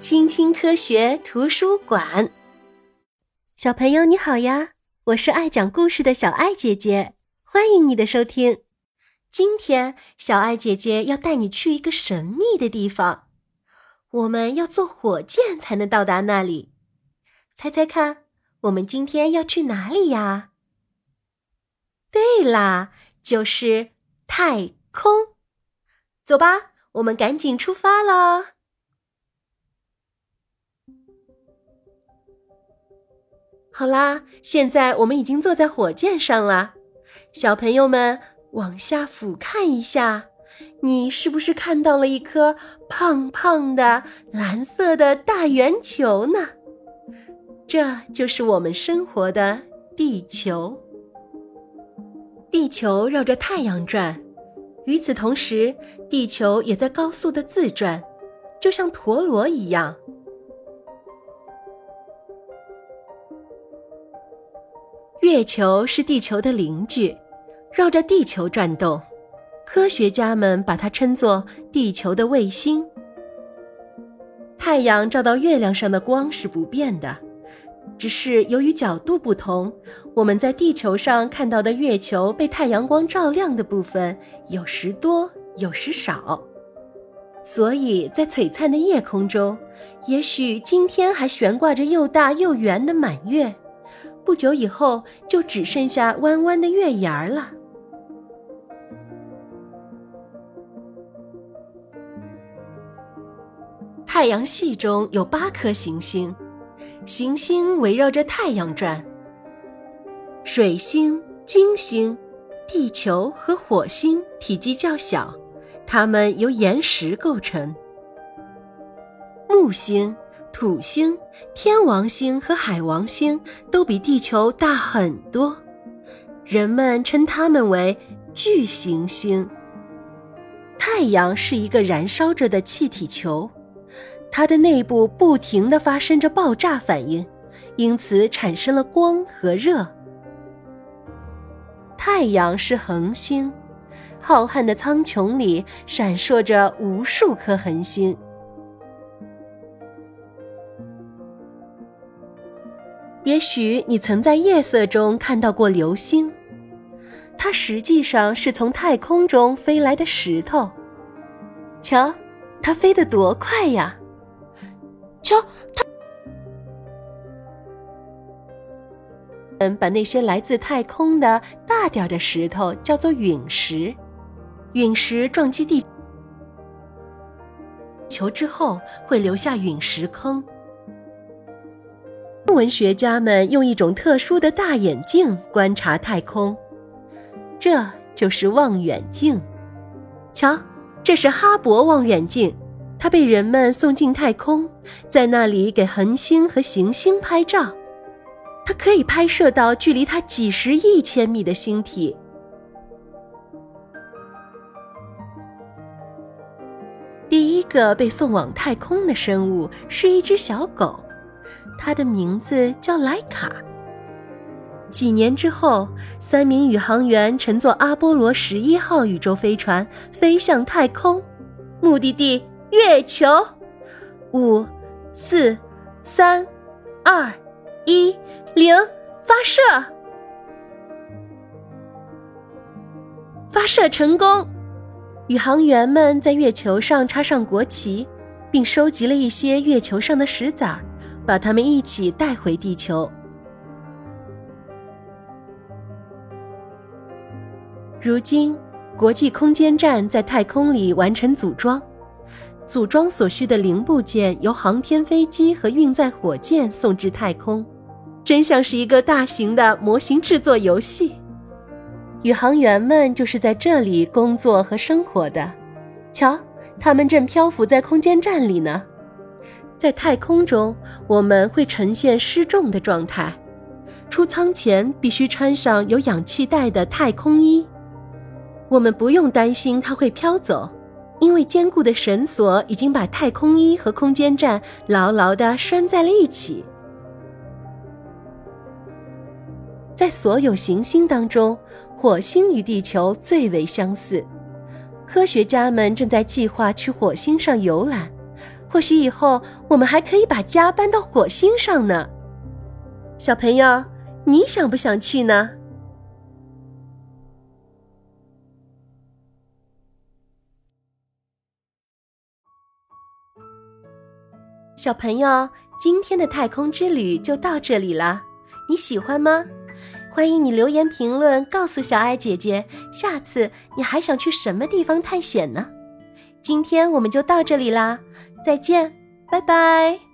青青科学图书馆，小朋友你好呀！我是爱讲故事的小爱姐姐，欢迎你的收听。今天，小爱姐姐要带你去一个神秘的地方，我们要坐火箭才能到达那里。猜猜看，我们今天要去哪里呀？对啦，就是太空。走吧，我们赶紧出发了。好啦，现在我们已经坐在火箭上了。小朋友们，往下俯瞰一下，你是不是看到了一颗胖胖的蓝色的大圆球呢？这就是我们生活的地球。地球绕着太阳转，与此同时，地球也在高速的自转，就像陀螺一样。月球是地球的邻居，绕着地球转动。科学家们把它称作地球的卫星。太阳照到月亮上的光是不变的，只是由于角度不同，我们在地球上看到的月球被太阳光照亮的部分有时多，有时少。所以在璀璨的夜空中，也许今天还悬挂着又大又圆的满月。不久以后，就只剩下弯弯的月牙儿了。太阳系中有八颗行星，行星围绕着太阳转。水星、金星、地球和火星体积较小，它们由岩石构成。木星。土星、天王星和海王星都比地球大很多，人们称它们为巨行星。太阳是一个燃烧着的气体球，它的内部不停地发生着爆炸反应，因此产生了光和热。太阳是恒星，浩瀚的苍穹里闪烁着无数颗恒星。也许你曾在夜色中看到过流星，它实际上是从太空中飞来的石头。瞧，它飞得多快呀！瞧，它……嗯，把那些来自太空的大点的石头叫做陨石。陨石撞击地球之后，会留下陨石坑。天文学家们用一种特殊的大眼镜观察太空，这就是望远镜。瞧，这是哈勃望远镜，它被人们送进太空，在那里给恒星和行星拍照。它可以拍摄到距离它几十亿千米的星体。第一个被送往太空的生物是一只小狗。它的名字叫莱卡。几年之后，三名宇航员乘坐阿波罗十一号宇宙飞船飞向太空，目的地月球。五、四、三、二、一、零，发射！发射成功！宇航员们在月球上插上国旗，并收集了一些月球上的石子儿。把他们一起带回地球。如今，国际空间站在太空里完成组装，组装所需的零部件由航天飞机和运载火箭送至太空，真像是一个大型的模型制作游戏。宇航员们就是在这里工作和生活的。瞧，他们正漂浮在空间站里呢。在太空中，我们会呈现失重的状态。出舱前必须穿上有氧气袋的太空衣。我们不用担心它会飘走，因为坚固的绳索已经把太空衣和空间站牢牢地拴在了一起。在所有行星当中，火星与地球最为相似。科学家们正在计划去火星上游览。或许以后我们还可以把家搬到火星上呢。小朋友，你想不想去呢？小朋友，今天的太空之旅就到这里了，你喜欢吗？欢迎你留言评论，告诉小爱姐姐，下次你还想去什么地方探险呢？今天我们就到这里啦，再见，拜拜。